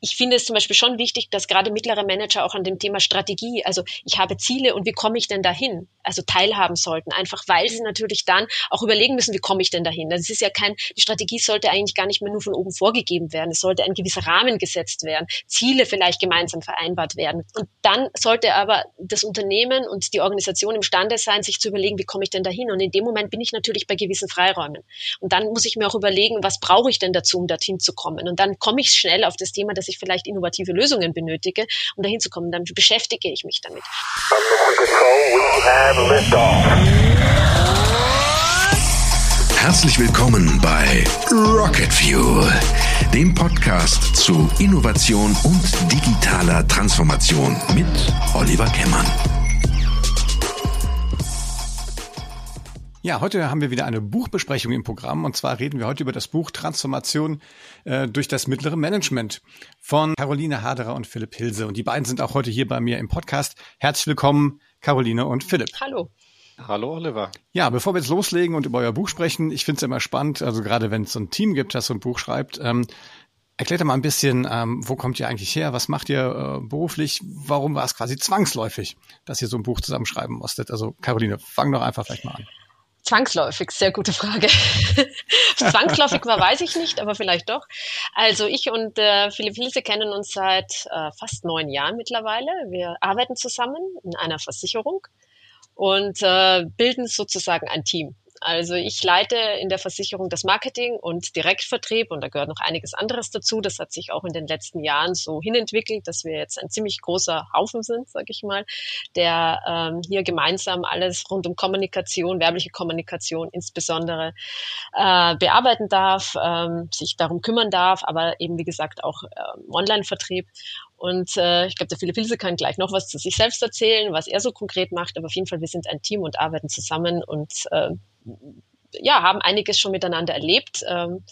ich finde es zum Beispiel schon wichtig, dass gerade mittlere Manager auch an dem Thema Strategie, also ich habe Ziele und wie komme ich denn dahin, also teilhaben sollten, einfach weil sie natürlich dann auch überlegen müssen, wie komme ich denn dahin. Das ist ja kein, die Strategie sollte eigentlich gar nicht mehr nur von oben vorgegeben werden. Es sollte ein gewisser Rahmen gesetzt werden, Ziele vielleicht gemeinsam vereinbart werden. Und dann sollte aber das Unternehmen und die Organisation imstande sein, sich zu überlegen, wie komme ich denn dahin. Und in dem Moment bin ich natürlich bei gewissen Freiräumen. Und dann muss ich mir auch überlegen, was brauche ich denn dazu, um dorthin zu kommen. Und dann komme ich schnell auf das Thema, dass ich vielleicht innovative Lösungen benötige, um dahin zu kommen. Dann beschäftige ich mich damit. Herzlich willkommen bei Rocket Fuel, dem Podcast zu Innovation und digitaler Transformation mit Oliver Kemmern. Ja, heute haben wir wieder eine Buchbesprechung im Programm und zwar reden wir heute über das Buch Transformation äh, durch das mittlere Management von Caroline Haderer und Philipp Hilse. Und die beiden sind auch heute hier bei mir im Podcast. Herzlich willkommen, Caroline und Philipp. Hallo. Hallo Oliver. Ja, bevor wir jetzt loslegen und über euer Buch sprechen, ich finde es immer spannend, also gerade wenn es so ein Team gibt, das so ein Buch schreibt, ähm, Erklärt mal ein bisschen, ähm, wo kommt ihr eigentlich her? Was macht ihr äh, beruflich? Warum war es quasi zwangsläufig, dass ihr so ein Buch zusammenschreiben musstet? Also Caroline, fang doch einfach vielleicht mal an. Zwangsläufig, sehr gute Frage. Zwangsläufig war, weiß ich nicht, aber vielleicht doch. Also ich und äh, Philipp Hilse kennen uns seit äh, fast neun Jahren mittlerweile. Wir arbeiten zusammen in einer Versicherung und äh, bilden sozusagen ein Team. Also ich leite in der Versicherung das Marketing und Direktvertrieb und da gehört noch einiges anderes dazu. Das hat sich auch in den letzten Jahren so hinentwickelt, dass wir jetzt ein ziemlich großer Haufen sind, sage ich mal, der ähm, hier gemeinsam alles rund um Kommunikation, werbliche Kommunikation insbesondere äh, bearbeiten darf, ähm, sich darum kümmern darf, aber eben wie gesagt auch äh, Online-Vertrieb. Und äh, ich glaube, der Philipp Hilse kann gleich noch was zu sich selbst erzählen, was er so konkret macht. Aber auf jeden Fall, wir sind ein Team und arbeiten zusammen und äh, ja, haben einiges schon miteinander erlebt ähm,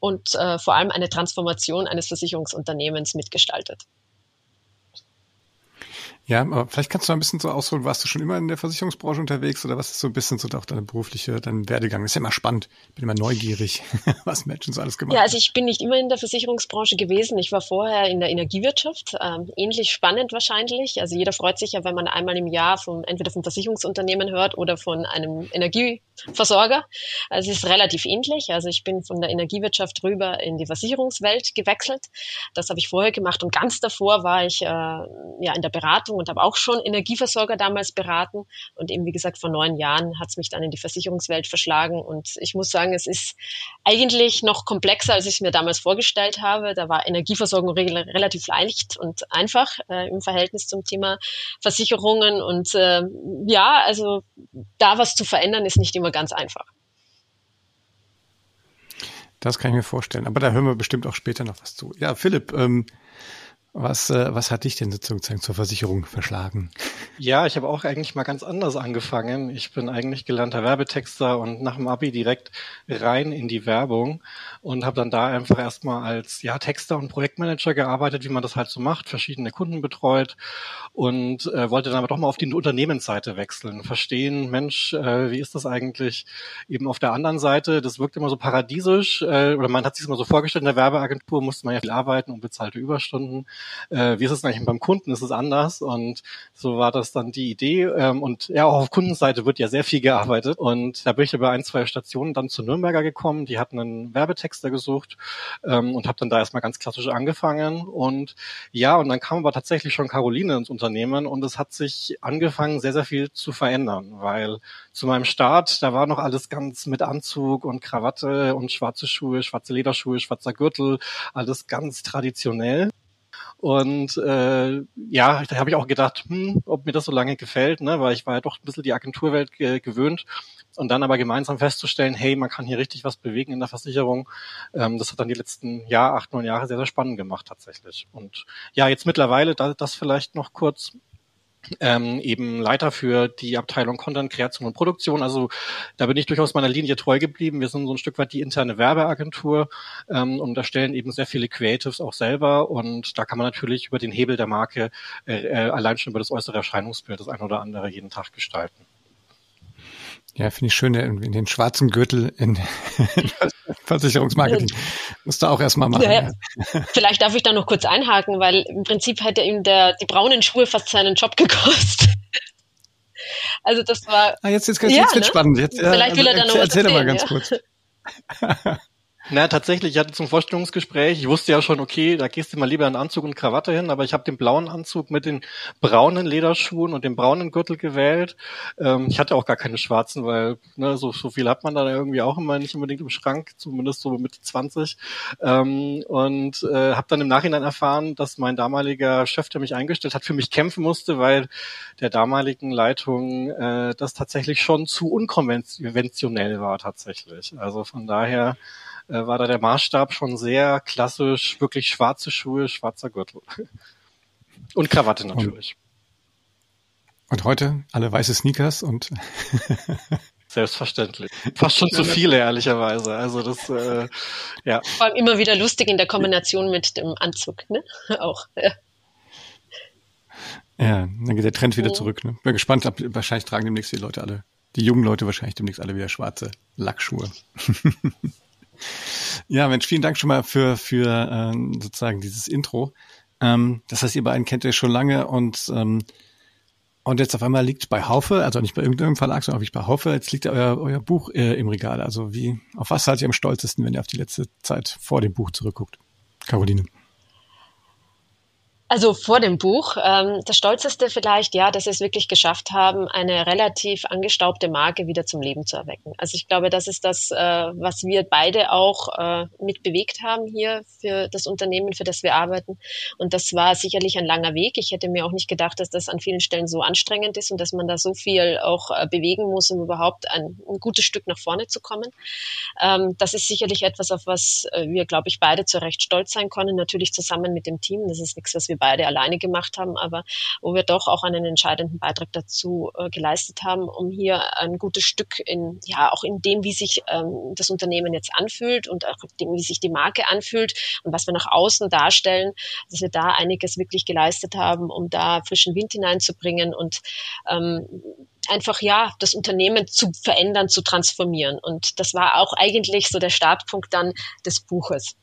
und äh, vor allem eine Transformation eines Versicherungsunternehmens mitgestaltet. Ja, aber vielleicht kannst du ein bisschen so ausholen, warst du schon immer in der Versicherungsbranche unterwegs oder was ist so ein bisschen so auch deine berufliche, dein Werdegang? Das ist ja immer spannend. Ich bin immer neugierig, was Menschen so alles gemacht haben. Ja, also ich bin nicht immer in der Versicherungsbranche gewesen. Ich war vorher in der Energiewirtschaft, ähm, ähnlich spannend wahrscheinlich. Also jeder freut sich ja, wenn man einmal im Jahr von entweder vom Versicherungsunternehmen hört oder von einem Energieversorger. Also es ist relativ ähnlich. Also ich bin von der Energiewirtschaft rüber in die Versicherungswelt gewechselt. Das habe ich vorher gemacht und ganz davor war ich äh, ja in der Beratung Beratung und habe auch schon Energieversorger damals beraten. Und eben, wie gesagt, vor neun Jahren hat es mich dann in die Versicherungswelt verschlagen. Und ich muss sagen, es ist eigentlich noch komplexer, als ich es mir damals vorgestellt habe. Da war Energieversorgung re relativ leicht und einfach äh, im Verhältnis zum Thema Versicherungen. Und äh, ja, also da was zu verändern, ist nicht immer ganz einfach. Das kann ich mir vorstellen. Aber da hören wir bestimmt auch später noch was zu. Ja, Philipp, ähm, was, äh, was hat dich denn sozusagen zur Versicherung verschlagen? Ja, ich habe auch eigentlich mal ganz anders angefangen. Ich bin eigentlich gelernter Werbetexter und nach dem Abi direkt rein in die Werbung und habe dann da einfach erstmal als ja, Texter und Projektmanager gearbeitet, wie man das halt so macht, verschiedene Kunden betreut und äh, wollte dann aber doch mal auf die Unternehmensseite wechseln, verstehen, Mensch, äh, wie ist das eigentlich eben auf der anderen Seite? Das wirkt immer so paradiesisch äh, oder man hat sich immer so vorgestellt, in der Werbeagentur musste man ja viel arbeiten und bezahlte Überstunden äh, wie ist es eigentlich beim Kunden? Ist es anders? Und so war das dann die Idee. Ähm, und ja, auch auf Kundenseite wird ja sehr viel gearbeitet. Und da bin ich über ein, zwei Stationen dann zu Nürnberger gekommen. Die hatten einen Werbetexter gesucht ähm, und habe dann da erstmal ganz klassisch angefangen. Und ja, und dann kam aber tatsächlich schon Caroline ins Unternehmen und es hat sich angefangen, sehr, sehr viel zu verändern, weil zu meinem Start, da war noch alles ganz mit Anzug und Krawatte und schwarze Schuhe, schwarze Lederschuhe, schwarzer Gürtel, alles ganz traditionell. Und äh, ja, da habe ich auch gedacht, hm, ob mir das so lange gefällt, ne, weil ich war ja doch ein bisschen die Agenturwelt ge gewöhnt. Und dann aber gemeinsam festzustellen, hey, man kann hier richtig was bewegen in der Versicherung, ähm, das hat dann die letzten Jahr, acht, neun Jahre sehr, sehr spannend gemacht tatsächlich. Und ja, jetzt mittlerweile, da, das vielleicht noch kurz, ähm, eben Leiter für die Abteilung Content, Kreation und Produktion. Also da bin ich durchaus meiner Linie treu geblieben. Wir sind so ein Stück weit die interne Werbeagentur ähm, und erstellen eben sehr viele Creatives auch selber. Und da kann man natürlich über den Hebel der Marke äh, äh, allein schon über das äußere Erscheinungsbild das ein oder andere jeden Tag gestalten. Ja, finde ich schön, in, in, den schwarzen Gürtel in, in Versicherungsmarketing. Musst du auch erstmal machen. Ja, ja. Vielleicht darf ich da noch kurz einhaken, weil im Prinzip hätte ihm der, die braunen Schuhe fast seinen Job gekostet. Also das war. Ah, jetzt, jetzt, jetzt, jetzt ne? wird spannend. Jetzt, Vielleicht will er also, dann noch erzähl, erzähl mal ganz kurz. Na, tatsächlich, ich hatte zum Vorstellungsgespräch, ich wusste ja schon, okay, da gehst du mal lieber in Anzug und Krawatte hin, aber ich habe den blauen Anzug mit den braunen Lederschuhen und dem braunen Gürtel gewählt. Ähm, ich hatte auch gar keine schwarzen, weil ne, so, so viel hat man da irgendwie auch immer nicht unbedingt im Schrank, zumindest so Mitte 20. Ähm, und äh, habe dann im Nachhinein erfahren, dass mein damaliger Chef, der mich eingestellt hat, für mich kämpfen musste, weil der damaligen Leitung äh, das tatsächlich schon zu unkonventionell war tatsächlich. Also von daher äh, war da der Maßstab schon sehr klassisch, wirklich schwarze Schuhe, schwarzer Gürtel. Und Krawatte natürlich. Und, und heute alle weiße Sneakers und Selbstverständlich. Fast schon zu viele, ehrlicherweise. Also das, äh, ja. Vor allem immer wieder lustig in der Kombination mit dem Anzug, ne? Auch. Ja. Ja, dann geht der Trend wieder zurück. Ne? Bin gespannt, ob, wahrscheinlich tragen demnächst die Leute alle, die jungen Leute wahrscheinlich demnächst alle wieder schwarze Lackschuhe. Ja, Mensch, vielen Dank schon mal für, für äh, sozusagen dieses Intro. Ähm, das heißt, ihr beiden kennt ihr schon lange und ähm, und jetzt auf einmal liegt bei Haufe, also nicht bei irgendeinem Verlag, sondern auch bei Haufe, jetzt liegt euer, euer Buch äh, im Regal. Also wie, auf was seid ihr am stolzesten, wenn ihr auf die letzte Zeit vor dem Buch zurückguckt? Caroline. Also vor dem Buch. Ähm, das Stolzeste vielleicht, ja, dass wir es wirklich geschafft haben, eine relativ angestaubte Marke wieder zum Leben zu erwecken. Also ich glaube, das ist das, äh, was wir beide auch äh, mit bewegt haben hier für das Unternehmen, für das wir arbeiten. Und das war sicherlich ein langer Weg. Ich hätte mir auch nicht gedacht, dass das an vielen Stellen so anstrengend ist und dass man da so viel auch äh, bewegen muss, um überhaupt ein, ein, gutes Stück nach vorne zu kommen. Ähm, das ist sicherlich etwas, auf was äh, wir, glaube ich, beide zu Recht stolz sein können. Natürlich zusammen mit dem Team. Das ist nichts, was wir beide alleine gemacht haben, aber wo wir doch auch einen entscheidenden Beitrag dazu äh, geleistet haben, um hier ein gutes Stück in, ja, auch in dem, wie sich ähm, das Unternehmen jetzt anfühlt und auch dem, wie sich die Marke anfühlt und was wir nach außen darstellen, dass wir da einiges wirklich geleistet haben, um da frischen Wind hineinzubringen und ähm, einfach ja das Unternehmen zu verändern, zu transformieren. Und das war auch eigentlich so der Startpunkt dann des Buches.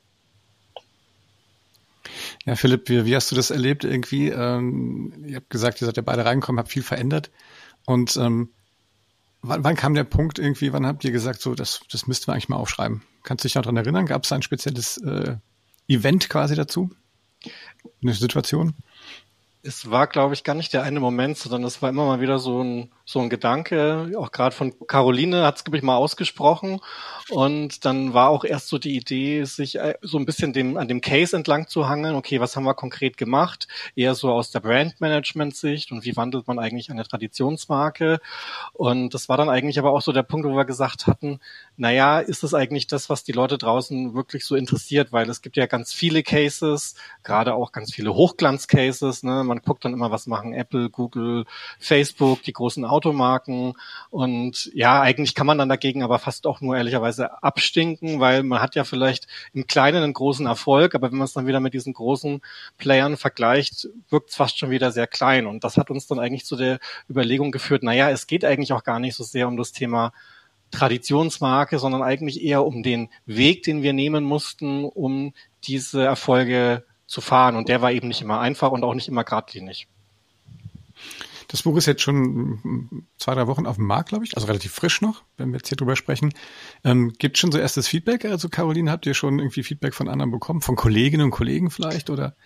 Ja, Philipp, wie, wie hast du das erlebt irgendwie? Ähm, ihr habt gesagt, ihr seid ja beide reingekommen, habt viel verändert. Und ähm, wann, wann kam der Punkt irgendwie, wann habt ihr gesagt, so, das, das müssten wir eigentlich mal aufschreiben? Kannst du dich noch daran erinnern? Gab es ein spezielles äh, Event quasi dazu? Eine Situation? Es war, glaube ich, gar nicht der eine Moment, sondern es war immer mal wieder so ein, so ein Gedanke, auch gerade von Caroline hat es, glaube ich, mal ausgesprochen. Und dann war auch erst so die Idee, sich äh, so ein bisschen dem, an dem Case entlang zu hangeln. Okay, was haben wir konkret gemacht? Eher so aus der Brandmanagement-Sicht und wie wandelt man eigentlich eine Traditionsmarke? Und das war dann eigentlich aber auch so der Punkt, wo wir gesagt hatten, naja, ist das eigentlich das, was die Leute draußen wirklich so interessiert? Weil es gibt ja ganz viele Cases, gerade auch ganz viele Hochglanz-Cases. Ne? Man guckt dann immer, was machen Apple, Google, Facebook, die großen Automarken. Und ja, eigentlich kann man dann dagegen aber fast auch nur ehrlicherweise Weise abstinken, weil man hat ja vielleicht im Kleinen einen großen Erfolg, aber wenn man es dann wieder mit diesen großen Playern vergleicht, wirkt es fast schon wieder sehr klein. Und das hat uns dann eigentlich zu der Überlegung geführt, naja, es geht eigentlich auch gar nicht so sehr um das Thema Traditionsmarke, sondern eigentlich eher um den Weg, den wir nehmen mussten, um diese Erfolge zu fahren. Und der war eben nicht immer einfach und auch nicht immer geradlinig. Das Buch ist jetzt schon zwei, drei Wochen auf dem Markt, glaube ich, also relativ frisch noch, wenn wir jetzt hier drüber sprechen. Ähm, gibt schon so erstes Feedback? Also Caroline, habt ihr schon irgendwie Feedback von anderen bekommen, von Kolleginnen und Kollegen vielleicht? Oder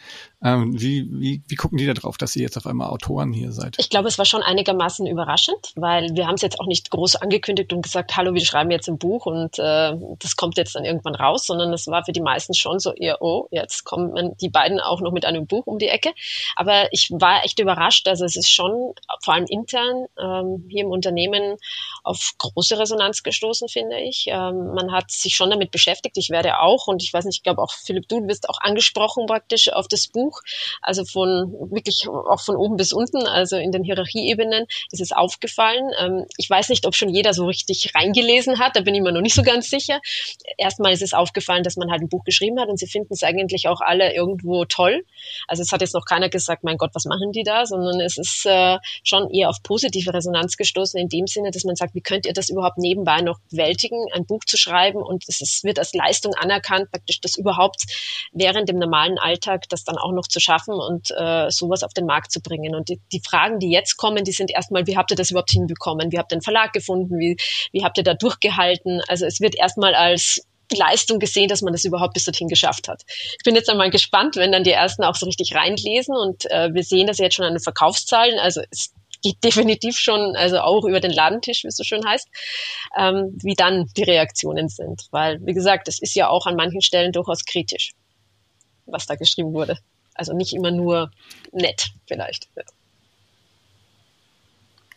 ähm, wie, wie, wie gucken die da drauf, dass ihr jetzt auf einmal Autoren hier seid? Ich glaube, es war schon einigermaßen überraschend, weil wir haben es jetzt auch nicht groß angekündigt und gesagt, hallo, wir schreiben jetzt ein Buch und äh, das kommt jetzt dann irgendwann raus, sondern es war für die meisten schon so eher, oh, jetzt kommen die beiden auch noch mit einem Buch um die Ecke. Aber ich war echt überrascht. Also es ist schon vor allem intern ähm, hier im Unternehmen auf große Resonanz gestoßen, finde ich. Ähm, man hat sich schon damit beschäftigt. Ich werde auch, und ich weiß nicht, ich glaube auch Philipp, du wirst auch angesprochen praktisch auf das Buch. Also von wirklich auch von oben bis unten, also in den Hierarchieebenen ist es aufgefallen. Ähm, ich weiß nicht, ob schon jeder so richtig reingelesen hat, da bin ich mir noch nicht so ganz sicher. Erstmal ist es aufgefallen, dass man halt ein Buch geschrieben hat und sie finden es eigentlich auch alle irgendwo toll. Also es hat jetzt noch keiner gesagt, mein Gott, was machen die da, sondern es ist äh, schon eher auf positive Resonanz gestoßen in dem Sinne, dass man sagt, wie könnt ihr das überhaupt nebenbei noch bewältigen, ein Buch zu schreiben und es ist, wird als Leistung anerkannt, praktisch das überhaupt während dem normalen Alltag das dann auch noch zu schaffen und äh, sowas auf den Markt zu bringen. Und die, die Fragen, die jetzt kommen, die sind erstmal, wie habt ihr das überhaupt hinbekommen? Wie habt ihr den Verlag gefunden? Wie, wie habt ihr da durchgehalten? Also es wird erstmal als Leistung gesehen, dass man das überhaupt bis dorthin geschafft hat. Ich bin jetzt einmal gespannt, wenn dann die ersten auch so richtig reinlesen und äh, wir sehen das jetzt schon an den Verkaufszahlen. Also es geht definitiv schon, also auch über den Ladentisch, wie es so schön heißt, ähm, wie dann die Reaktionen sind. Weil, wie gesagt, es ist ja auch an manchen Stellen durchaus kritisch, was da geschrieben wurde. Also nicht immer nur nett, vielleicht. Ja.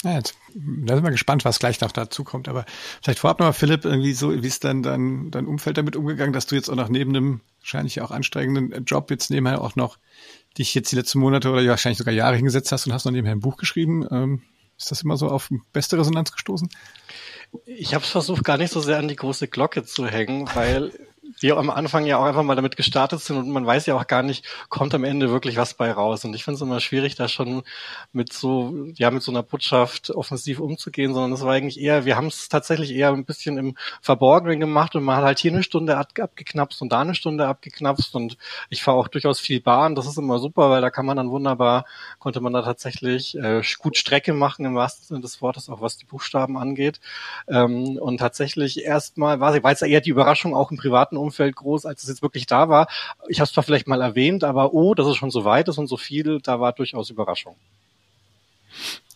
Ja, jetzt, da sind wir gespannt, was gleich noch dazu kommt. Aber vielleicht vorab nochmal, Philipp, irgendwie so, wie ist dann dein, dein Umfeld damit umgegangen, dass du jetzt auch noch neben dem wahrscheinlich auch anstrengenden Job jetzt nebenher auch noch dich jetzt die letzten Monate oder wahrscheinlich sogar Jahre hingesetzt hast und hast noch nebenher ein Buch geschrieben. Ähm, ist das immer so auf beste Resonanz gestoßen? Ich habe es versucht, gar nicht so sehr an die große Glocke zu hängen, weil wir am Anfang ja auch einfach mal damit gestartet sind und man weiß ja auch gar nicht, kommt am Ende wirklich was bei raus. Und ich finde es immer schwierig, da schon mit so, ja, mit so einer Botschaft offensiv umzugehen, sondern es war eigentlich eher, wir haben es tatsächlich eher ein bisschen im Verborgenen gemacht und man hat halt hier eine Stunde abgeknapst und da eine Stunde abgeknapst und ich fahre auch durchaus viel Bahn. Das ist immer super, weil da kann man dann wunderbar, konnte man da tatsächlich äh, gut Strecke machen im wahrsten Sinne des Wortes, auch was die Buchstaben angeht. Ähm, und tatsächlich erstmal war es ja eher die Überraschung auch im privaten Umfeld, groß, als es jetzt wirklich da war. Ich habe es zwar vielleicht mal erwähnt, aber oh, dass es schon so weit ist und so viel, da war durchaus Überraschung.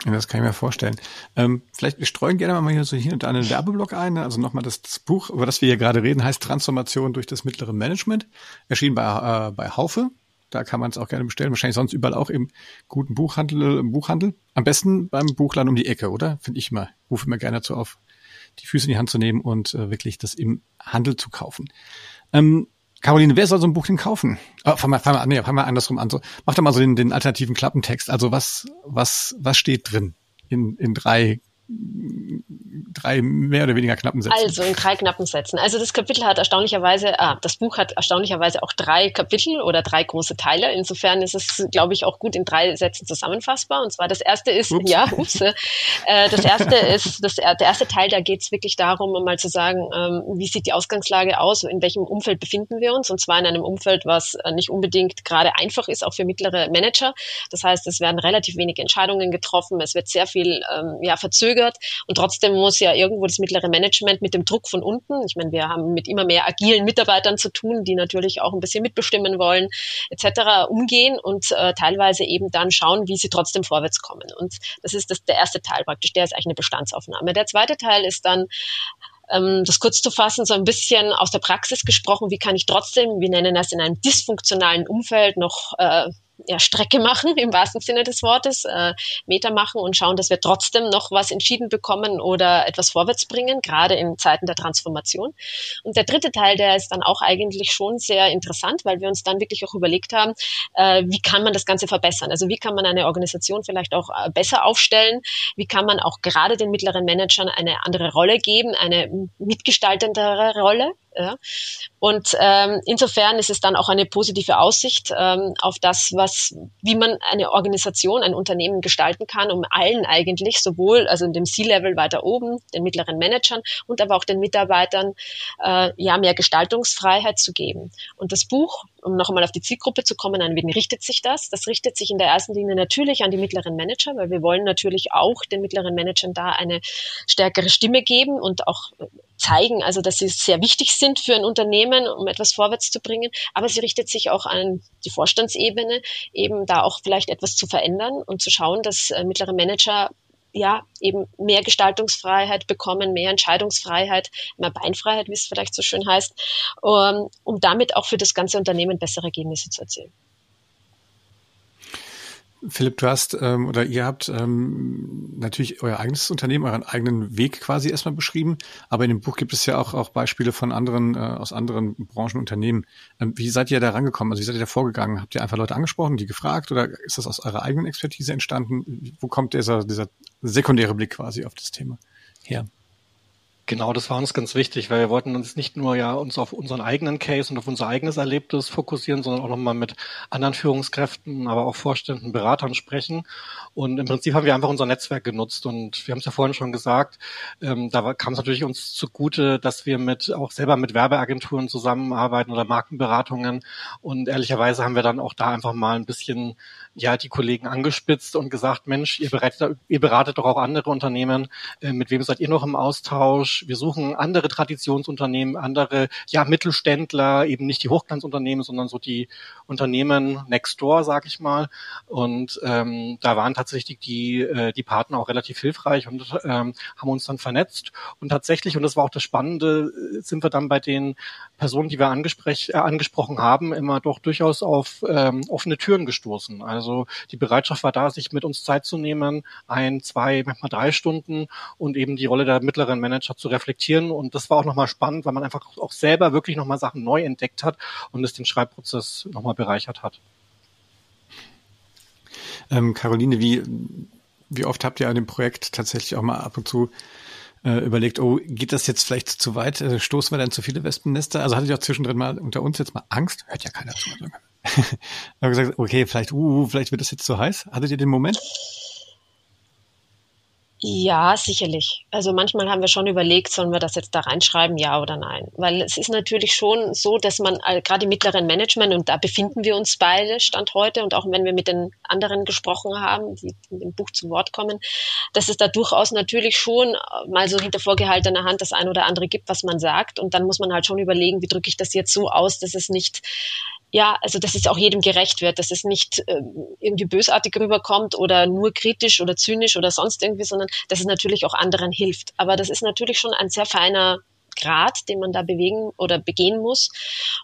Ja, das kann ich mir vorstellen. Ähm, vielleicht, wir streuen gerne mal hier so hier und da einen Werbeblock ein. Also nochmal das, das, Buch, über das wir hier gerade reden, heißt Transformation durch das mittlere Management. Erschienen bei, äh, bei Haufe. Da kann man es auch gerne bestellen. Wahrscheinlich sonst überall auch im guten Buchhandel, im Buchhandel. Am besten beim Buchladen um die Ecke, oder? Finde ich immer. Rufe immer gerne dazu auf, die Füße in die Hand zu nehmen und äh, wirklich das im Handel zu kaufen. Ähm, Caroline, wer soll so ein Buch denn kaufen? Oh, fang mal, fang mal, nee, fang mal andersrum an. So, mach doch mal so den, den alternativen Klappentext. Also was, was, was steht drin in, in drei drei mehr oder weniger knappen Sätzen. Also in drei knappen Sätzen. Also das Kapitel hat erstaunlicherweise, ah, das Buch hat erstaunlicherweise auch drei Kapitel oder drei große Teile. Insofern ist es, glaube ich, auch gut in drei Sätzen zusammenfassbar. Und zwar das erste ist, ups. ja, ups, äh, das erste ist, das, der erste Teil, da geht es wirklich darum, um mal zu sagen, ähm, wie sieht die Ausgangslage aus, in welchem Umfeld befinden wir uns. Und zwar in einem Umfeld, was äh, nicht unbedingt gerade einfach ist, auch für mittlere Manager. Das heißt, es werden relativ wenige Entscheidungen getroffen, es wird sehr viel ähm, ja, verzögert und trotzdem muss ja irgendwo das mittlere Management mit dem Druck von unten, ich meine, wir haben mit immer mehr agilen Mitarbeitern zu tun, die natürlich auch ein bisschen mitbestimmen wollen, etc. umgehen und äh, teilweise eben dann schauen, wie sie trotzdem vorwärts kommen. Und das ist das, der erste Teil praktisch, der ist eigentlich eine Bestandsaufnahme. Der zweite Teil ist dann ähm, das kurz zu fassen, so ein bisschen aus der Praxis gesprochen, wie kann ich trotzdem, wir nennen das in einem dysfunktionalen Umfeld noch äh, ja, Strecke machen, im wahrsten Sinne des Wortes, äh, Meter machen und schauen, dass wir trotzdem noch was entschieden bekommen oder etwas vorwärts bringen, gerade in Zeiten der Transformation. Und der dritte Teil, der ist dann auch eigentlich schon sehr interessant, weil wir uns dann wirklich auch überlegt haben, äh, wie kann man das Ganze verbessern? Also wie kann man eine Organisation vielleicht auch äh, besser aufstellen? Wie kann man auch gerade den mittleren Managern eine andere Rolle geben, eine mitgestaltendere Rolle? Ja. Und ähm, insofern ist es dann auch eine positive Aussicht ähm, auf das, was, wie man eine Organisation, ein Unternehmen gestalten kann, um allen eigentlich, sowohl also in dem C-Level weiter oben, den mittleren Managern und aber auch den Mitarbeitern, äh, ja mehr Gestaltungsfreiheit zu geben. Und das Buch, um noch einmal auf die Zielgruppe zu kommen, an wen richtet sich das? Das richtet sich in der ersten Linie natürlich an die mittleren Manager, weil wir wollen natürlich auch den mittleren Managern da eine stärkere Stimme geben und auch zeigen, also dass sie sehr wichtig sind für ein Unternehmen, um etwas vorwärts zu bringen. Aber sie richtet sich auch an die Vorstandsebene, eben da auch vielleicht etwas zu verändern und zu schauen, dass äh, mittlere Manager ja, eben mehr Gestaltungsfreiheit bekommen, mehr Entscheidungsfreiheit, mehr Beinfreiheit, wie es vielleicht so schön heißt, um, um damit auch für das ganze Unternehmen bessere Ergebnisse zu erzielen. Philipp, du hast ähm, oder ihr habt ähm, natürlich euer eigenes Unternehmen, euren eigenen Weg quasi erstmal beschrieben, aber in dem Buch gibt es ja auch, auch Beispiele von anderen, äh, aus anderen Branchen, Unternehmen. Ähm, wie seid ihr da rangekommen? Also wie seid ihr da vorgegangen? Habt ihr einfach Leute angesprochen, die gefragt oder ist das aus eurer eigenen Expertise entstanden? Wo kommt dieser, dieser sekundäre Blick quasi auf das Thema her? Genau, das war uns ganz wichtig, weil wir wollten uns nicht nur ja uns auf unseren eigenen Case und auf unser eigenes Erlebtes fokussieren, sondern auch nochmal mit anderen Führungskräften, aber auch Vorständen, Beratern sprechen. Und im Prinzip haben wir einfach unser Netzwerk genutzt und wir haben es ja vorhin schon gesagt, ähm, da kam es natürlich uns zugute, dass wir mit auch selber mit Werbeagenturen zusammenarbeiten oder Markenberatungen. Und ehrlicherweise haben wir dann auch da einfach mal ein bisschen ja die Kollegen angespitzt und gesagt, Mensch, ihr beratet, ihr beratet doch auch andere Unternehmen. Äh, mit wem seid ihr noch im Austausch? Wir suchen andere Traditionsunternehmen, andere ja Mittelständler, eben nicht die Hochglanzunternehmen, sondern so die Unternehmen next door, sag ich mal. Und ähm, da waren tatsächlich die, äh, die Partner auch relativ hilfreich und ähm, haben uns dann vernetzt. Und tatsächlich, und das war auch das Spannende, äh, sind wir dann bei den Personen, die wir äh, angesprochen haben, immer doch durchaus auf ähm, offene Türen gestoßen. Also die Bereitschaft war da, sich mit uns Zeit zu nehmen, ein, zwei, manchmal drei Stunden und eben die Rolle der mittleren Manager zu reflektieren. Und das war auch nochmal spannend, weil man einfach auch selber wirklich nochmal Sachen neu entdeckt hat und es den Schreibprozess nochmal bereichert hat. Ähm, Caroline, wie, wie oft habt ihr an dem Projekt tatsächlich auch mal ab und zu äh, überlegt, oh, geht das jetzt vielleicht zu weit? Äh, stoßen wir dann zu viele Wespennester? Also hatte ich auch zwischendrin mal unter uns jetzt mal Angst? Hört ja keiner zu. habe gesagt, okay, vielleicht, uh, vielleicht wird das jetzt zu heiß. Hattet ihr den Moment? Ja, sicherlich. Also manchmal haben wir schon überlegt, sollen wir das jetzt da reinschreiben, ja oder nein. Weil es ist natürlich schon so, dass man äh, gerade im mittleren Management, und da befinden wir uns beide Stand heute, und auch wenn wir mit den anderen gesprochen haben, die dem Buch zu Wort kommen, dass es da durchaus natürlich schon äh, mal so hinter vorgehaltener Hand das ein oder andere gibt, was man sagt. Und dann muss man halt schon überlegen, wie drücke ich das jetzt so aus, dass es nicht ja, also dass es auch jedem gerecht wird, dass es nicht äh, irgendwie bösartig rüberkommt oder nur kritisch oder zynisch oder sonst irgendwie, sondern dass es natürlich auch anderen hilft. Aber das ist natürlich schon ein sehr feiner Grad, den man da bewegen oder begehen muss.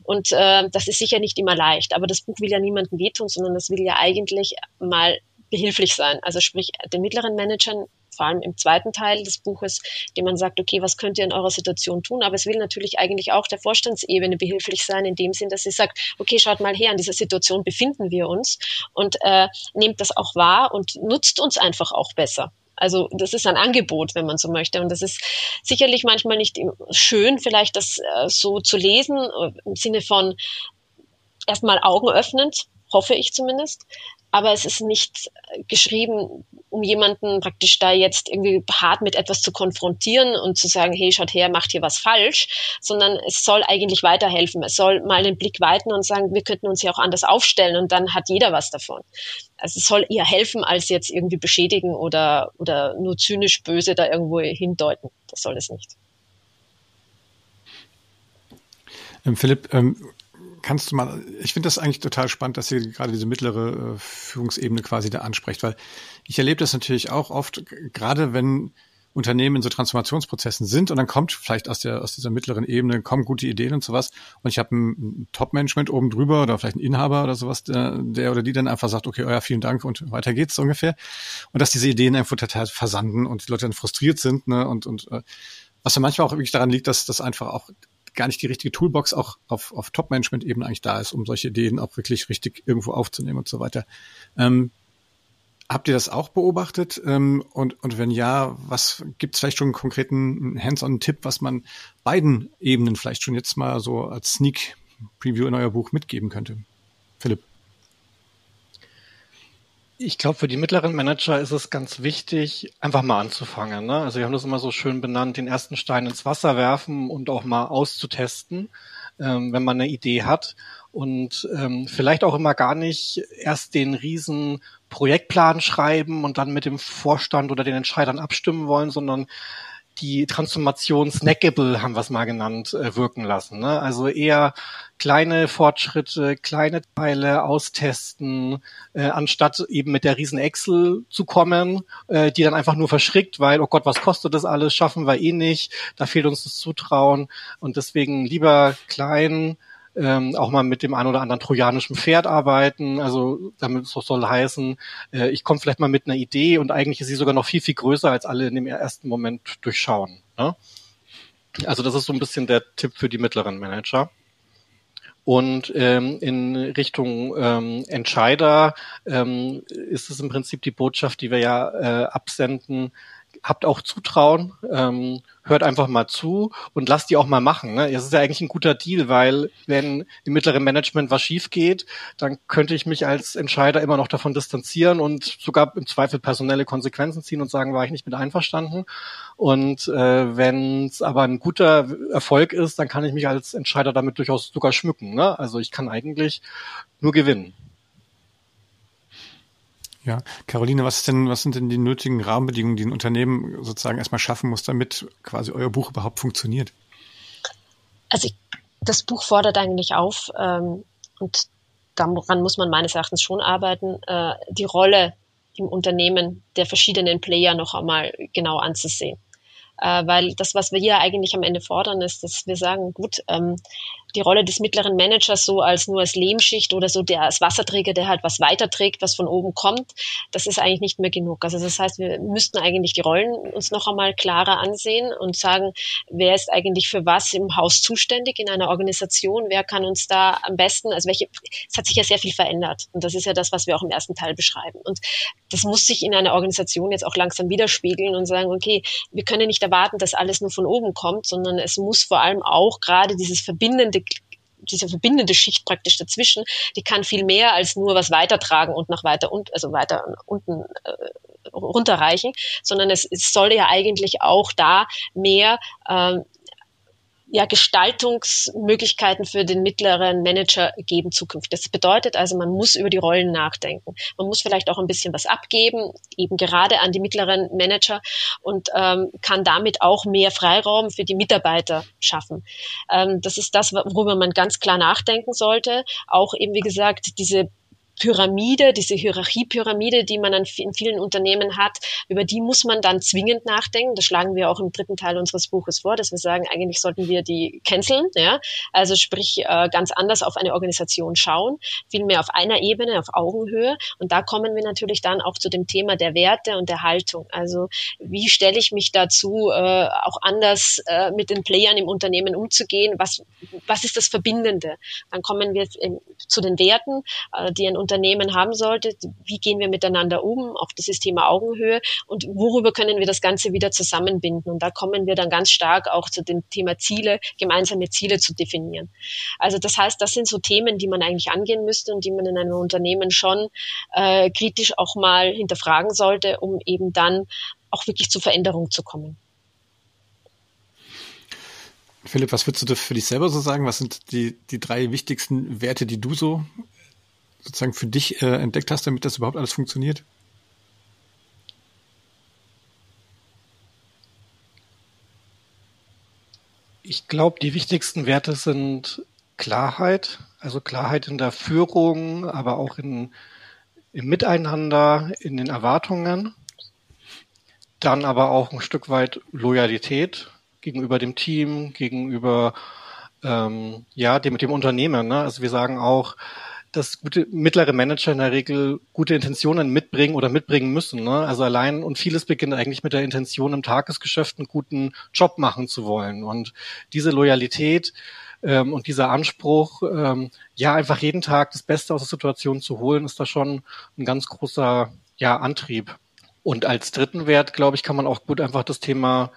Und äh, das ist sicher nicht immer leicht. Aber das Buch will ja niemandem wehtun, sondern das will ja eigentlich mal behilflich sein. Also sprich, den mittleren Managern vor allem im zweiten Teil des Buches, dem man sagt, okay, was könnt ihr in eurer Situation tun? Aber es will natürlich eigentlich auch der Vorstandsebene behilflich sein, in dem Sinn, dass sie sagt, okay, schaut mal her, in dieser Situation befinden wir uns und äh, nehmt das auch wahr und nutzt uns einfach auch besser. Also das ist ein Angebot, wenn man so möchte. Und das ist sicherlich manchmal nicht schön, vielleicht das äh, so zu lesen, äh, im Sinne von erstmal Augen öffnend, hoffe ich zumindest aber es ist nicht geschrieben, um jemanden praktisch da jetzt irgendwie hart mit etwas zu konfrontieren und zu sagen, hey, schaut her, macht hier was falsch, sondern es soll eigentlich weiterhelfen. Es soll mal den Blick weiten und sagen, wir könnten uns ja auch anders aufstellen und dann hat jeder was davon. Also es soll eher helfen, als jetzt irgendwie beschädigen oder, oder nur zynisch böse da irgendwo hindeuten. Das soll es nicht. Ähm, Philipp, ähm, kannst du mal, ich finde das eigentlich total spannend, dass ihr gerade diese mittlere äh, Führungsebene quasi da ansprecht, weil ich erlebe das natürlich auch oft, gerade wenn Unternehmen in so Transformationsprozessen sind und dann kommt vielleicht aus der aus dieser mittleren Ebene kommen gute Ideen und sowas und ich habe ein, Top-Management oben drüber oder vielleicht ein Inhaber oder sowas, der, der oder die dann einfach sagt, okay, oh ja, vielen Dank und weiter geht's so ungefähr. Und dass diese Ideen einfach total versanden und die Leute dann frustriert sind ne und und äh, was ja manchmal auch wirklich daran liegt, dass das einfach auch gar nicht die richtige Toolbox auch auf, auf Top-Management-Ebene eigentlich da ist, um solche Ideen auch wirklich richtig irgendwo aufzunehmen und so weiter. Ähm, habt ihr das auch beobachtet? Ähm, und, und wenn ja, was gibt es vielleicht schon einen konkreten Hands-on-Tipp, was man beiden Ebenen vielleicht schon jetzt mal so als Sneak-Preview in euer Buch mitgeben könnte? Philipp. Ich glaube, für die mittleren Manager ist es ganz wichtig, einfach mal anzufangen. Ne? Also wir haben das immer so schön benannt, den ersten Stein ins Wasser werfen und auch mal auszutesten, ähm, wenn man eine Idee hat. Und ähm, vielleicht auch immer gar nicht erst den riesen Projektplan schreiben und dann mit dem Vorstand oder den Entscheidern abstimmen wollen, sondern die Transformation snackable, haben wir es mal genannt, äh, wirken lassen. Ne? Also eher kleine Fortschritte, kleine Teile austesten, äh, anstatt eben mit der riesen Excel zu kommen, äh, die dann einfach nur verschrickt, weil, oh Gott, was kostet das alles, schaffen wir eh nicht, da fehlt uns das Zutrauen und deswegen lieber klein, ähm, auch mal mit dem ein oder anderen trojanischen Pferd arbeiten. Also damit es soll heißen, äh, ich komme vielleicht mal mit einer Idee und eigentlich ist sie sogar noch viel, viel größer, als alle in dem ersten Moment durchschauen. Ne? Also das ist so ein bisschen der Tipp für die mittleren Manager. Und ähm, in Richtung ähm, Entscheider ähm, ist es im Prinzip die Botschaft, die wir ja äh, absenden, habt auch Zutrauen, ähm, hört einfach mal zu und lasst die auch mal machen. Ne? Es ist ja eigentlich ein guter Deal, weil wenn im mittleren Management was schief geht, dann könnte ich mich als Entscheider immer noch davon distanzieren und sogar im Zweifel personelle Konsequenzen ziehen und sagen, war ich nicht mit einverstanden. Und äh, wenn es aber ein guter Erfolg ist, dann kann ich mich als Entscheider damit durchaus sogar schmücken. Ne? Also ich kann eigentlich nur gewinnen. Ja, Caroline, was denn, was sind denn die nötigen Rahmenbedingungen, die ein Unternehmen sozusagen erstmal schaffen muss, damit quasi euer Buch überhaupt funktioniert? Also das Buch fordert eigentlich auf, ähm, und daran muss man meines Erachtens schon arbeiten, äh, die Rolle im Unternehmen der verschiedenen Player noch einmal genau anzusehen. Äh, weil das, was wir hier eigentlich am Ende fordern, ist, dass wir sagen, gut, ähm, die Rolle des mittleren Managers so als nur als Lehmschicht oder so der als Wasserträger, der halt was weiterträgt, was von oben kommt, das ist eigentlich nicht mehr genug. Also das heißt, wir müssten eigentlich die Rollen uns noch einmal klarer ansehen und sagen, wer ist eigentlich für was im Haus zuständig in einer Organisation, wer kann uns da am besten, also welche, es hat sich ja sehr viel verändert und das ist ja das, was wir auch im ersten Teil beschreiben. Und das muss sich in einer Organisation jetzt auch langsam widerspiegeln und sagen, okay, wir können nicht erwarten, dass alles nur von oben kommt, sondern es muss vor allem auch gerade dieses verbindende diese verbindende Schicht praktisch dazwischen, die kann viel mehr als nur was weitertragen und nach weiter und also weiter unten äh, runterreichen, sondern es, es soll ja eigentlich auch da mehr ähm, ja, Gestaltungsmöglichkeiten für den mittleren Manager geben zukünftig. Das bedeutet also, man muss über die Rollen nachdenken. Man muss vielleicht auch ein bisschen was abgeben, eben gerade an die mittleren Manager und ähm, kann damit auch mehr Freiraum für die Mitarbeiter schaffen. Ähm, das ist das, worüber man ganz klar nachdenken sollte. Auch eben, wie gesagt, diese Pyramide, diese Hierarchiepyramide, die man in vielen Unternehmen hat, über die muss man dann zwingend nachdenken. Das schlagen wir auch im dritten Teil unseres Buches vor, dass wir sagen, eigentlich sollten wir die canceln, ja. Also sprich, äh, ganz anders auf eine Organisation schauen, vielmehr auf einer Ebene, auf Augenhöhe. Und da kommen wir natürlich dann auch zu dem Thema der Werte und der Haltung. Also wie stelle ich mich dazu, äh, auch anders äh, mit den Playern im Unternehmen umzugehen? Was, was ist das Verbindende? Dann kommen wir zu den Werten, die ein haben sollte. Wie gehen wir miteinander um? Auch dieses Thema Augenhöhe und worüber können wir das Ganze wieder zusammenbinden? Und da kommen wir dann ganz stark auch zu dem Thema Ziele, gemeinsame Ziele zu definieren. Also das heißt, das sind so Themen, die man eigentlich angehen müsste und die man in einem Unternehmen schon äh, kritisch auch mal hinterfragen sollte, um eben dann auch wirklich zu Veränderung zu kommen. Philipp, was würdest du für dich selber so sagen? Was sind die, die drei wichtigsten Werte, die du so sozusagen für dich äh, entdeckt hast, damit das überhaupt alles funktioniert? Ich glaube, die wichtigsten Werte sind Klarheit, also Klarheit in der Führung, aber auch in, im Miteinander, in den Erwartungen. Dann aber auch ein Stück weit Loyalität gegenüber dem Team, gegenüber ähm, ja dem, dem Unternehmen. Ne? Also wir sagen auch, dass gute mittlere Manager in der Regel gute Intentionen mitbringen oder mitbringen müssen. Ne? Also allein und vieles beginnt eigentlich mit der Intention, im Tagesgeschäft einen guten Job machen zu wollen. Und diese Loyalität ähm, und dieser Anspruch, ähm, ja, einfach jeden Tag das Beste aus der Situation zu holen, ist da schon ein ganz großer ja, Antrieb. Und als dritten Wert, glaube ich, kann man auch gut einfach das Thema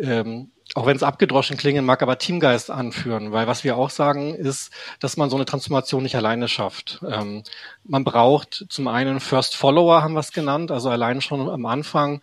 ähm, auch wenn es abgedroschen klingen mag, aber Teamgeist anführen, weil was wir auch sagen ist, dass man so eine Transformation nicht alleine schafft. Ähm, man braucht zum einen First Follower, haben wir es genannt, also allein schon am Anfang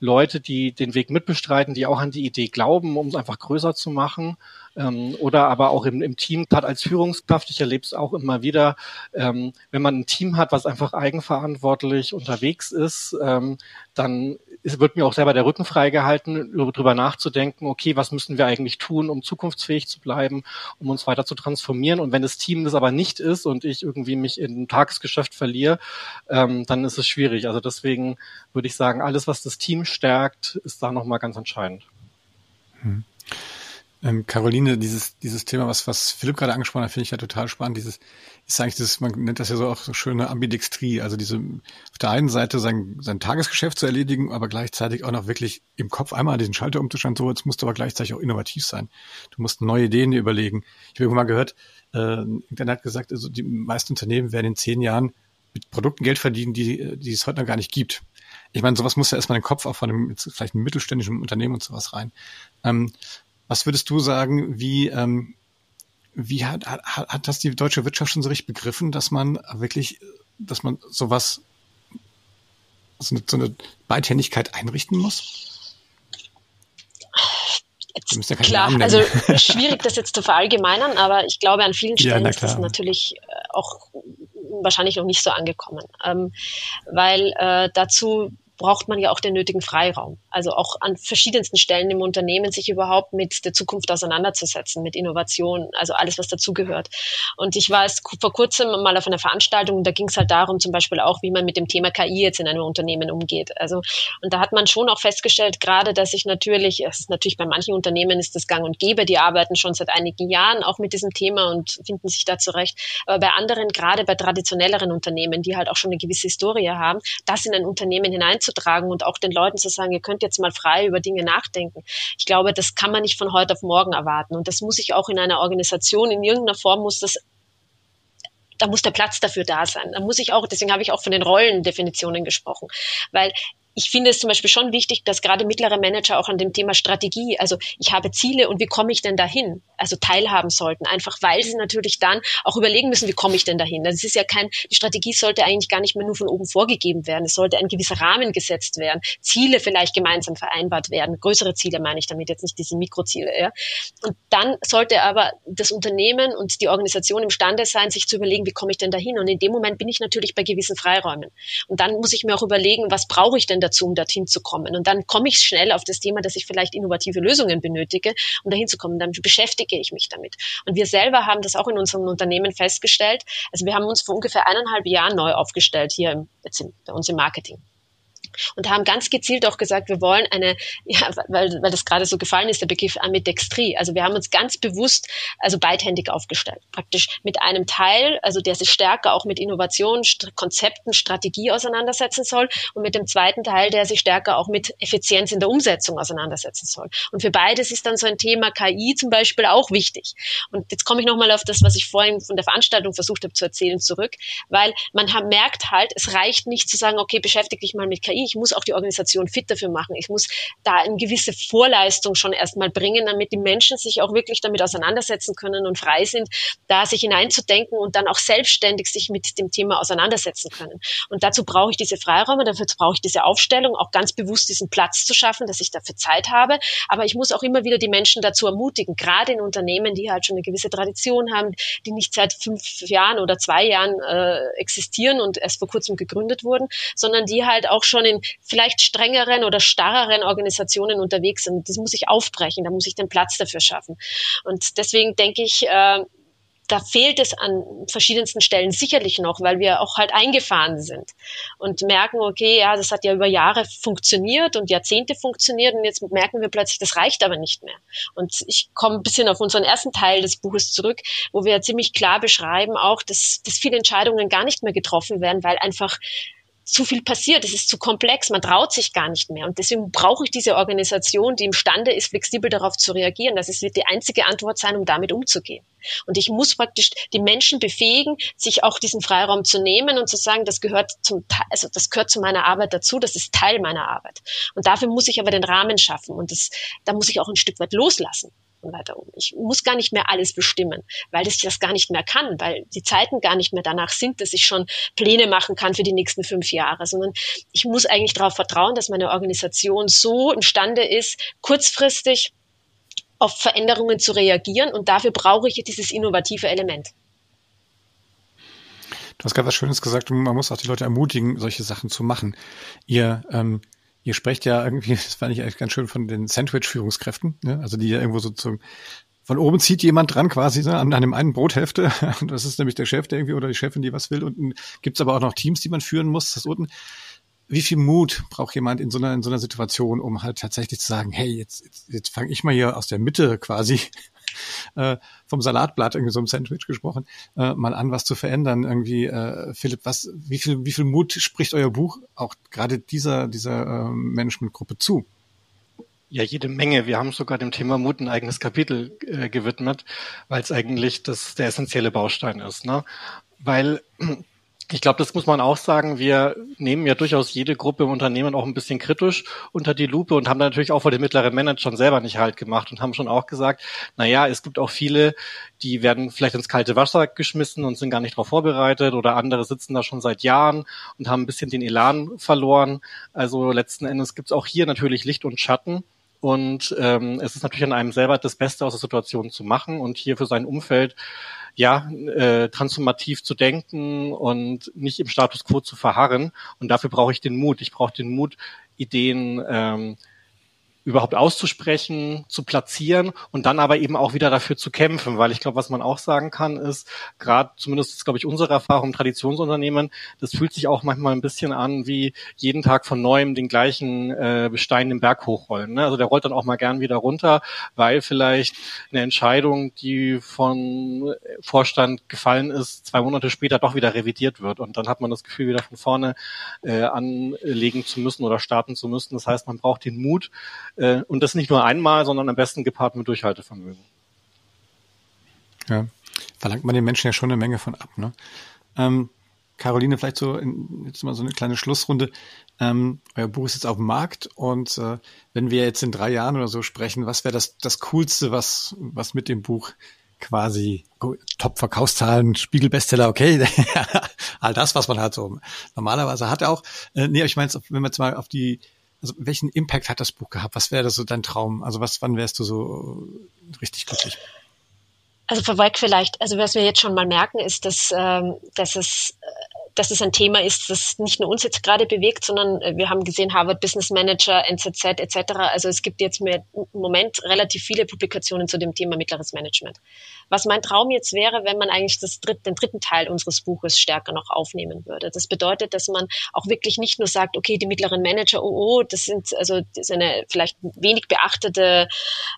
Leute, die den Weg mitbestreiten, die auch an die Idee glauben, um es einfach größer zu machen ähm, oder aber auch im, im Team, gerade als Führungskraft, ich erlebe es auch immer wieder, ähm, wenn man ein Team hat, was einfach eigenverantwortlich unterwegs ist, ähm, dann es wird mir auch selber der Rücken freigehalten, darüber nachzudenken, okay, was müssen wir eigentlich tun, um zukunftsfähig zu bleiben, um uns weiter zu transformieren. Und wenn das Team das aber nicht ist und ich irgendwie mich in Tagesgeschäft verliere, ähm, dann ist es schwierig. Also deswegen würde ich sagen, alles, was das Team stärkt, ist da nochmal ganz entscheidend. Hm. Ähm, Caroline, dieses, dieses Thema, was, was Philipp gerade angesprochen hat, finde ich ja total spannend. Dieses ist eigentlich das, man nennt das ja so auch so schöne Ambidextrie. Also diese auf der einen Seite sein, sein Tagesgeschäft zu erledigen, aber gleichzeitig auch noch wirklich im Kopf einmal diesen Schalter umzuschalten, so jetzt musst du aber gleichzeitig auch innovativ sein. Du musst neue Ideen überlegen. Ich habe irgendwann mal gehört, äh, irgendeiner hat gesagt, also die meisten Unternehmen werden in zehn Jahren mit Produkten Geld verdienen, die, die es heute noch gar nicht gibt. ich meine, sowas muss ja erstmal in den Kopf auch von einem, vielleicht einem mittelständischen Unternehmen und sowas rein. Ähm, was würdest du sagen, wie, ähm, wie hat, hat, hat das die deutsche Wirtschaft schon so richtig begriffen, dass man wirklich, dass man sowas, so eine, so eine Beidhändigkeit einrichten muss? Jetzt, klar, also schwierig, das jetzt zu verallgemeinern, aber ich glaube, an vielen Stellen ja, ist das natürlich äh, auch wahrscheinlich noch nicht so angekommen, ähm, weil äh, dazu braucht man ja auch den nötigen Freiraum. Also auch an verschiedensten Stellen im Unternehmen sich überhaupt mit der Zukunft auseinanderzusetzen, mit Innovation, also alles, was dazugehört. Und ich war vor kurzem mal auf einer Veranstaltung, da ging es halt darum, zum Beispiel auch, wie man mit dem Thema KI jetzt in einem Unternehmen umgeht. Also, und da hat man schon auch festgestellt, gerade, dass ich natürlich, es ist natürlich bei manchen Unternehmen ist das gang und gäbe, die arbeiten schon seit einigen Jahren auch mit diesem Thema und finden sich da zurecht. Aber bei anderen, gerade bei traditionelleren Unternehmen, die halt auch schon eine gewisse Historie haben, das in ein Unternehmen hineinzutragen und auch den Leuten zu sagen, ihr könnt könnt jetzt mal frei über Dinge nachdenken. Ich glaube, das kann man nicht von heute auf morgen erwarten. Und das muss ich auch in einer Organisation, in irgendeiner Form muss das da muss der Platz dafür da sein. Da muss ich auch, deswegen habe ich auch von den Rollendefinitionen gesprochen, weil ich finde es zum Beispiel schon wichtig, dass gerade mittlere Manager auch an dem Thema Strategie, also ich habe Ziele und wie komme ich denn dahin, also teilhaben sollten, einfach weil sie natürlich dann auch überlegen müssen, wie komme ich denn dahin. Das ist ja kein, die Strategie sollte eigentlich gar nicht mehr nur von oben vorgegeben werden. Es sollte ein gewisser Rahmen gesetzt werden, Ziele vielleicht gemeinsam vereinbart werden, größere Ziele meine ich damit, jetzt nicht diese Mikroziele. Ja. Und dann sollte aber das Unternehmen und die Organisation imstande sein, sich zu überlegen, wie komme ich denn dahin. Und in dem Moment bin ich natürlich bei gewissen Freiräumen. Und dann muss ich mir auch überlegen, was brauche ich denn dazu, um dorthin zu kommen. Und dann komme ich schnell auf das Thema, dass ich vielleicht innovative Lösungen benötige, um dahin zu kommen. Dann beschäftige ich mich damit. Und wir selber haben das auch in unserem Unternehmen festgestellt. Also wir haben uns vor ungefähr eineinhalb Jahren neu aufgestellt hier im, jetzt im, bei uns im Marketing und haben ganz gezielt auch gesagt, wir wollen eine, ja, weil, weil das gerade so gefallen ist, der Begriff Ambidextrie. Also wir haben uns ganz bewusst, also beidhändig aufgestellt. Praktisch mit einem Teil, also der sich stärker auch mit Innovation, St Konzepten, Strategie auseinandersetzen soll und mit dem zweiten Teil, der sich stärker auch mit Effizienz in der Umsetzung auseinandersetzen soll. Und für beides ist dann so ein Thema KI zum Beispiel auch wichtig. Und jetzt komme ich nochmal auf das, was ich vorhin von der Veranstaltung versucht habe zu erzählen, zurück, weil man merkt halt, es reicht nicht zu sagen, okay, beschäftige dich mal mit KI, ich muss auch die Organisation fit dafür machen. Ich muss da eine gewisse Vorleistung schon erstmal bringen, damit die Menschen sich auch wirklich damit auseinandersetzen können und frei sind, da sich hineinzudenken und dann auch selbstständig sich mit dem Thema auseinandersetzen können. Und dazu brauche ich diese Freiräume, dafür brauche ich diese Aufstellung, auch ganz bewusst diesen Platz zu schaffen, dass ich dafür Zeit habe. Aber ich muss auch immer wieder die Menschen dazu ermutigen, gerade in Unternehmen, die halt schon eine gewisse Tradition haben, die nicht seit fünf Jahren oder zwei Jahren äh, existieren und erst vor kurzem gegründet wurden, sondern die halt auch schon in vielleicht strengeren oder starreren Organisationen unterwegs sind. Das muss ich aufbrechen, da muss ich den Platz dafür schaffen. Und deswegen denke ich, äh, da fehlt es an verschiedensten Stellen sicherlich noch, weil wir auch halt eingefahren sind und merken, okay, ja, das hat ja über Jahre funktioniert und Jahrzehnte funktioniert und jetzt merken wir plötzlich, das reicht aber nicht mehr. Und ich komme ein bisschen auf unseren ersten Teil des Buches zurück, wo wir ziemlich klar beschreiben auch, dass, dass viele Entscheidungen gar nicht mehr getroffen werden, weil einfach zu viel passiert, es ist zu komplex, man traut sich gar nicht mehr. Und deswegen brauche ich diese Organisation, die imstande ist, flexibel darauf zu reagieren. Das wird die einzige Antwort sein, um damit umzugehen. Und ich muss praktisch die Menschen befähigen, sich auch diesen Freiraum zu nehmen und zu sagen, das gehört zum, also das gehört zu meiner Arbeit dazu, das ist Teil meiner Arbeit. Und dafür muss ich aber den Rahmen schaffen und das, da muss ich auch ein Stück weit loslassen weiter um. Ich muss gar nicht mehr alles bestimmen, weil ich das gar nicht mehr kann, weil die Zeiten gar nicht mehr danach sind, dass ich schon Pläne machen kann für die nächsten fünf Jahre, sondern ich muss eigentlich darauf vertrauen, dass meine Organisation so imstande ist, kurzfristig auf Veränderungen zu reagieren und dafür brauche ich dieses innovative Element. Du hast gerade was Schönes gesagt, man muss auch die Leute ermutigen, solche Sachen zu machen. Ihr ähm, Ihr sprecht ja irgendwie, das fand ich eigentlich ganz schön von den Sandwich-Führungskräften, ne? also die ja irgendwo sozusagen von oben zieht jemand dran quasi ne, an, dem einen Brothälfte und das ist nämlich der Chef, der irgendwie oder die Chefin, die was will und gibt's aber auch noch Teams, die man führen muss, das unten. Wie viel Mut braucht jemand in so einer in so einer Situation, um halt tatsächlich zu sagen, hey, jetzt jetzt, jetzt fange ich mal hier aus der Mitte quasi äh, vom Salatblatt, irgendwie so im Sandwich gesprochen, äh, mal an, was zu verändern. Irgendwie, äh, Philipp, was, wie viel, wie viel Mut spricht euer Buch auch gerade dieser, dieser äh, Managementgruppe zu? Ja, jede Menge. Wir haben sogar dem Thema Mut ein eigenes Kapitel äh, gewidmet, weil es eigentlich das der essentielle Baustein ist. Ne? Weil Ich glaube, das muss man auch sagen. Wir nehmen ja durchaus jede Gruppe im Unternehmen auch ein bisschen kritisch unter die Lupe und haben natürlich auch vor den mittleren Managern selber nicht halt gemacht und haben schon auch gesagt, na ja, es gibt auch viele, die werden vielleicht ins kalte Wasser geschmissen und sind gar nicht darauf vorbereitet oder andere sitzen da schon seit Jahren und haben ein bisschen den Elan verloren. Also letzten Endes gibt es auch hier natürlich Licht und Schatten. Und ähm, es ist natürlich an einem selber das Beste aus der Situation zu machen und hier für sein Umfeld ja, äh, transformativ zu denken und nicht im Status quo zu verharren. Und dafür brauche ich den Mut. Ich brauche den Mut, Ideen ähm, überhaupt auszusprechen, zu platzieren und dann aber eben auch wieder dafür zu kämpfen, weil ich glaube, was man auch sagen kann, ist, gerade zumindest glaube ich, unsere Erfahrung im Traditionsunternehmen, das fühlt sich auch manchmal ein bisschen an wie jeden Tag von neuem den gleichen äh, Stein den Berg hochrollen. Ne? Also der rollt dann auch mal gern wieder runter, weil vielleicht eine Entscheidung, die von Vorstand gefallen ist, zwei Monate später doch wieder revidiert wird und dann hat man das Gefühl, wieder von vorne äh, anlegen zu müssen oder starten zu müssen. Das heißt, man braucht den Mut, äh, und das nicht nur einmal, sondern am besten gepaart mit Durchhaltevermögen. Ja, verlangt man den Menschen ja schon eine Menge von ab. Ne? Ähm, Caroline, vielleicht so in, jetzt mal so eine kleine Schlussrunde. Ähm, euer Buch ist jetzt auf dem Markt und äh, wenn wir jetzt in drei Jahren oder so sprechen, was wäre das, das Coolste, was, was mit dem Buch quasi Top-Verkaufszahlen, Spiegel-Bestseller, okay, all das, was man halt so normalerweise hat auch. Äh, nee, ich meine, wenn wir jetzt mal auf die also welchen Impact hat das Buch gehabt? Was wäre so dein Traum? Also was, wann wärst du so richtig glücklich? Also vorweg vielleicht, also was wir jetzt schon mal merken, ist, dass, ähm, dass es dass es ein Thema ist, das nicht nur uns jetzt gerade bewegt, sondern äh, wir haben gesehen, Harvard Business Manager, NZZ etc. Also es gibt jetzt mehr, im Moment relativ viele Publikationen zu dem Thema mittleres Management. Was mein Traum jetzt wäre, wenn man eigentlich das dritt, den dritten Teil unseres Buches stärker noch aufnehmen würde. Das bedeutet, dass man auch wirklich nicht nur sagt, okay, die mittleren Manager, oh, oh das sind also das ist eine vielleicht wenig beachtete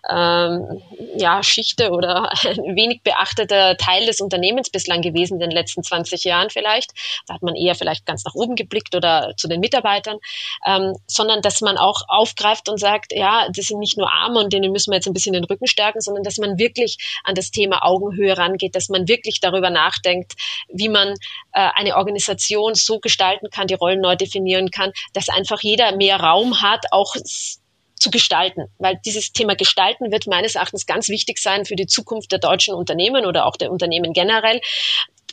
ähm, ja, Schichte oder ein wenig beachteter Teil des Unternehmens bislang gewesen in den letzten 20 Jahren vielleicht, da hat man eher vielleicht ganz nach oben geblickt oder zu den Mitarbeitern, ähm, sondern dass man auch aufgreift und sagt, ja, das sind nicht nur Arme und denen müssen wir jetzt ein bisschen den Rücken stärken, sondern dass man wirklich an das Thema Augenhöhe rangeht, dass man wirklich darüber nachdenkt, wie man äh, eine Organisation so gestalten kann, die Rollen neu definieren kann, dass einfach jeder mehr Raum hat, auch zu gestalten, weil dieses Thema Gestalten wird meines Erachtens ganz wichtig sein für die Zukunft der deutschen Unternehmen oder auch der Unternehmen generell,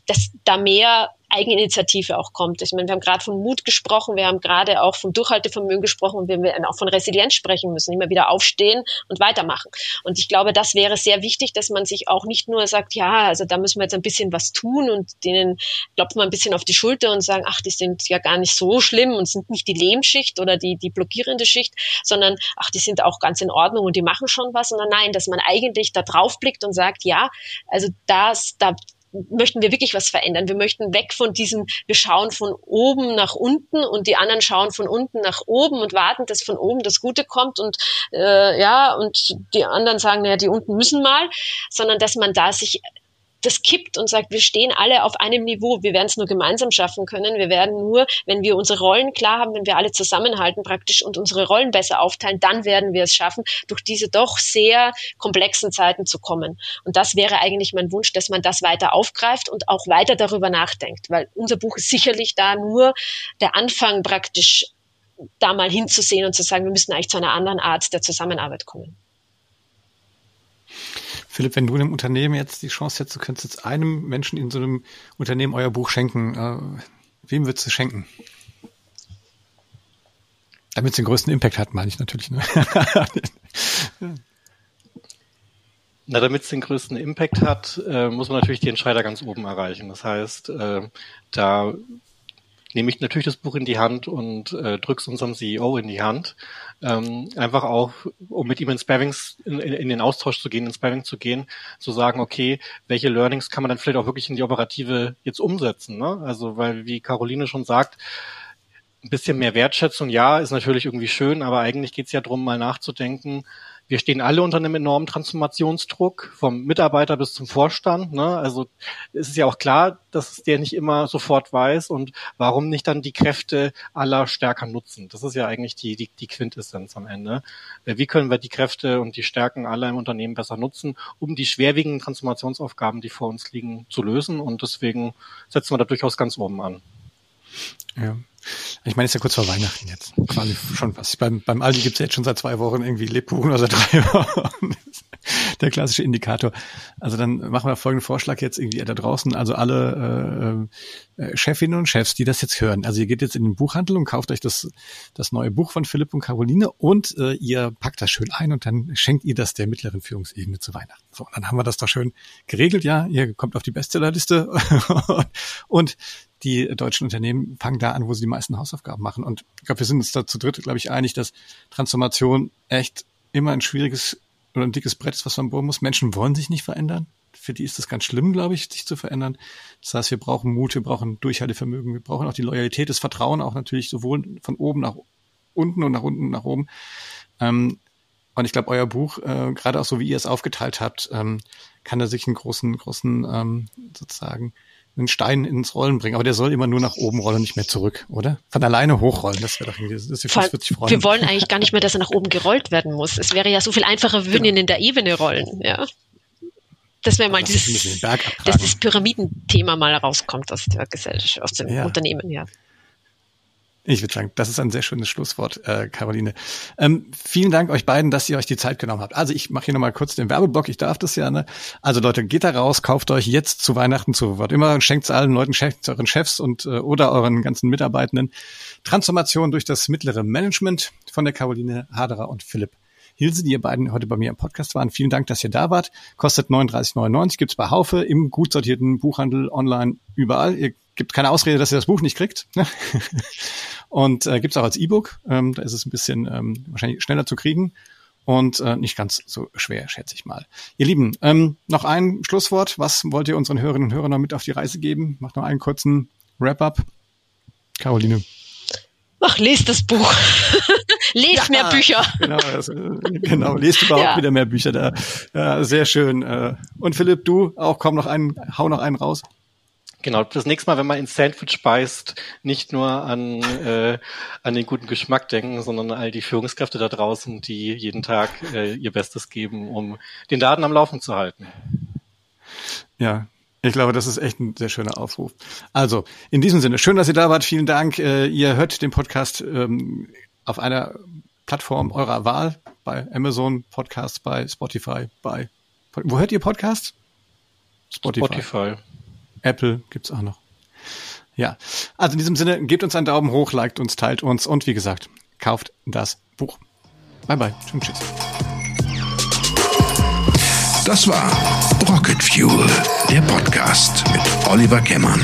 dass da mehr Eigeninitiative auch kommt. Ich meine, wir haben gerade von Mut gesprochen, wir haben gerade auch vom Durchhaltevermögen gesprochen und wir werden auch von Resilienz sprechen müssen, immer wieder aufstehen und weitermachen. Und ich glaube, das wäre sehr wichtig, dass man sich auch nicht nur sagt, ja, also da müssen wir jetzt ein bisschen was tun und denen klopft man ein bisschen auf die Schulter und sagen, ach, die sind ja gar nicht so schlimm und sind nicht die Lehmschicht oder die, die blockierende Schicht, sondern ach, die sind auch ganz in Ordnung und die machen schon was, sondern nein, dass man eigentlich da drauf blickt und sagt, ja, also das, da, möchten wir wirklich was verändern. Wir möchten weg von diesem, wir schauen von oben nach unten und die anderen schauen von unten nach oben und warten, dass von oben das Gute kommt und äh, ja, und die anderen sagen, naja, die unten müssen mal, sondern dass man da sich das kippt und sagt, wir stehen alle auf einem Niveau. Wir werden es nur gemeinsam schaffen können. Wir werden nur, wenn wir unsere Rollen klar haben, wenn wir alle zusammenhalten praktisch und unsere Rollen besser aufteilen, dann werden wir es schaffen, durch diese doch sehr komplexen Zeiten zu kommen. Und das wäre eigentlich mein Wunsch, dass man das weiter aufgreift und auch weiter darüber nachdenkt, weil unser Buch ist sicherlich da nur der Anfang praktisch da mal hinzusehen und zu sagen, wir müssen eigentlich zu einer anderen Art der Zusammenarbeit kommen. Philipp, wenn du einem Unternehmen jetzt die Chance hättest, du könntest jetzt einem Menschen in so einem Unternehmen euer Buch schenken, äh, wem würdest du schenken? Damit es den größten Impact hat, meine ich natürlich. Ne? Na, damit es den größten Impact hat, äh, muss man natürlich die Entscheider ganz oben erreichen. Das heißt, äh, da nehme ich natürlich das Buch in die Hand und äh, drück's unserem CEO in die Hand. Ähm, einfach auch, um mit ihm in Sparrings, in, in, den Austausch zu gehen, in Sparring zu gehen, zu sagen, okay, welche Learnings kann man dann vielleicht auch wirklich in die Operative jetzt umsetzen. Ne? Also, weil, wie Caroline schon sagt, ein bisschen mehr Wertschätzung, ja, ist natürlich irgendwie schön, aber eigentlich geht's ja darum, mal nachzudenken, wir stehen alle unter einem enormen Transformationsdruck, vom Mitarbeiter bis zum Vorstand. Ne? Also es ist ja auch klar, dass der nicht immer sofort weiß und warum nicht dann die Kräfte aller stärker nutzen. Das ist ja eigentlich die, die, die Quintessenz am Ende. Äh, wie können wir die Kräfte und die Stärken aller im Unternehmen besser nutzen, um die schwerwiegenden Transformationsaufgaben, die vor uns liegen, zu lösen? Und deswegen setzen wir da durchaus ganz oben an. Ja. Ich meine, es ist ja kurz vor Weihnachten jetzt. Quasi schon was. Beim, beim Aldi gibt's ja jetzt schon seit zwei Wochen irgendwie Lebkuchen oder seit drei Wochen. Der klassische Indikator. Also dann machen wir folgenden Vorschlag jetzt irgendwie da draußen. Also alle äh, äh, Chefinnen und Chefs, die das jetzt hören. Also ihr geht jetzt in den Buchhandel und kauft euch das, das neue Buch von Philipp und Caroline und äh, ihr packt das schön ein und dann schenkt ihr das der mittleren Führungsebene zu Weihnachten. So, dann haben wir das doch schön geregelt. Ja, ihr kommt auf die Bestsellerliste und die deutschen Unternehmen fangen da an, wo sie die meisten Hausaufgaben machen. Und ich glaube, wir sind uns da zu dritt, glaube ich, einig, dass Transformation echt immer ein schwieriges oder ein dickes Brett ist, was man bohren muss. Menschen wollen sich nicht verändern. Für die ist das ganz schlimm, glaube ich, sich zu verändern. Das heißt, wir brauchen Mut, wir brauchen Durchhaltevermögen, wir brauchen auch die Loyalität, das Vertrauen auch natürlich sowohl von oben nach unten und nach unten nach oben. Ähm, und ich glaube, euer Buch, äh, gerade auch so wie ihr es aufgeteilt habt, ähm, kann da sich einen großen, großen ähm, sozusagen einen Stein ins Rollen bringen, aber der soll immer nur nach oben rollen, nicht mehr zurück, oder? Von alleine hochrollen, das wäre doch irgendwie, das, das sich freuen. Wir wollen eigentlich gar nicht mehr, dass er nach oben gerollt werden muss. Es wäre ja so viel einfacher, wir würden genau. ihn in der Ebene rollen, ja. Das wäre mal dieses, dass das Pyramidenthema mal rauskommt aus der Gesellschaft, aus dem ja. Unternehmen, ja. Ich würde sagen, das ist ein sehr schönes Schlusswort, äh, Caroline. Ähm, vielen Dank euch beiden, dass ihr euch die Zeit genommen habt. Also ich mache hier nochmal kurz den Werbeblock, ich darf das ja. Ne? Also Leute, geht da raus, kauft euch jetzt zu Weihnachten zu was immer, schenkt es allen Leuten, schenkt euren Chefs und äh, oder euren ganzen Mitarbeitenden. Transformation durch das mittlere Management von der Caroline Haderer und Philipp Hilse, die ihr beiden heute bei mir im Podcast waren. Vielen Dank, dass ihr da wart. Kostet 39,99, gibt's bei Haufe im gut sortierten Buchhandel online überall. Ihr gibt keine Ausrede, dass ihr das Buch nicht kriegt. und äh, gibt es auch als E-Book. Ähm, da ist es ein bisschen ähm, wahrscheinlich schneller zu kriegen und äh, nicht ganz so schwer, schätze ich mal. Ihr Lieben, ähm, noch ein Schlusswort. Was wollt ihr unseren Hörerinnen und Hörern noch mit auf die Reise geben? Macht noch einen kurzen Wrap-up. Caroline. Ach, lest das Buch. Lest ja, mehr Bücher. Genau, also, genau, lest überhaupt ja. wieder mehr Bücher da. Ja, sehr schön. Äh, und Philipp, du auch komm noch einen, hau noch einen raus. Genau, das nächste Mal, wenn man ins Sandwich beißt, nicht nur an, äh, an den guten Geschmack denken, sondern all die Führungskräfte da draußen, die jeden Tag äh, ihr Bestes geben, um den Laden am Laufen zu halten. Ja, ich glaube, das ist echt ein sehr schöner Aufruf. Also, in diesem Sinne, schön, dass ihr da wart. Vielen Dank. Äh, ihr hört den Podcast ähm, auf einer Plattform eurer Wahl, bei Amazon Podcasts, bei Spotify, bei wo hört ihr Podcasts? Spotify. Spotify. Apple gibt's auch noch. Ja, also in diesem Sinne, gebt uns einen Daumen hoch, liked uns, teilt uns und wie gesagt, kauft das Buch. Bye bye und tschüss. Das war Rocket Fuel, der Podcast mit Oliver Kemmern.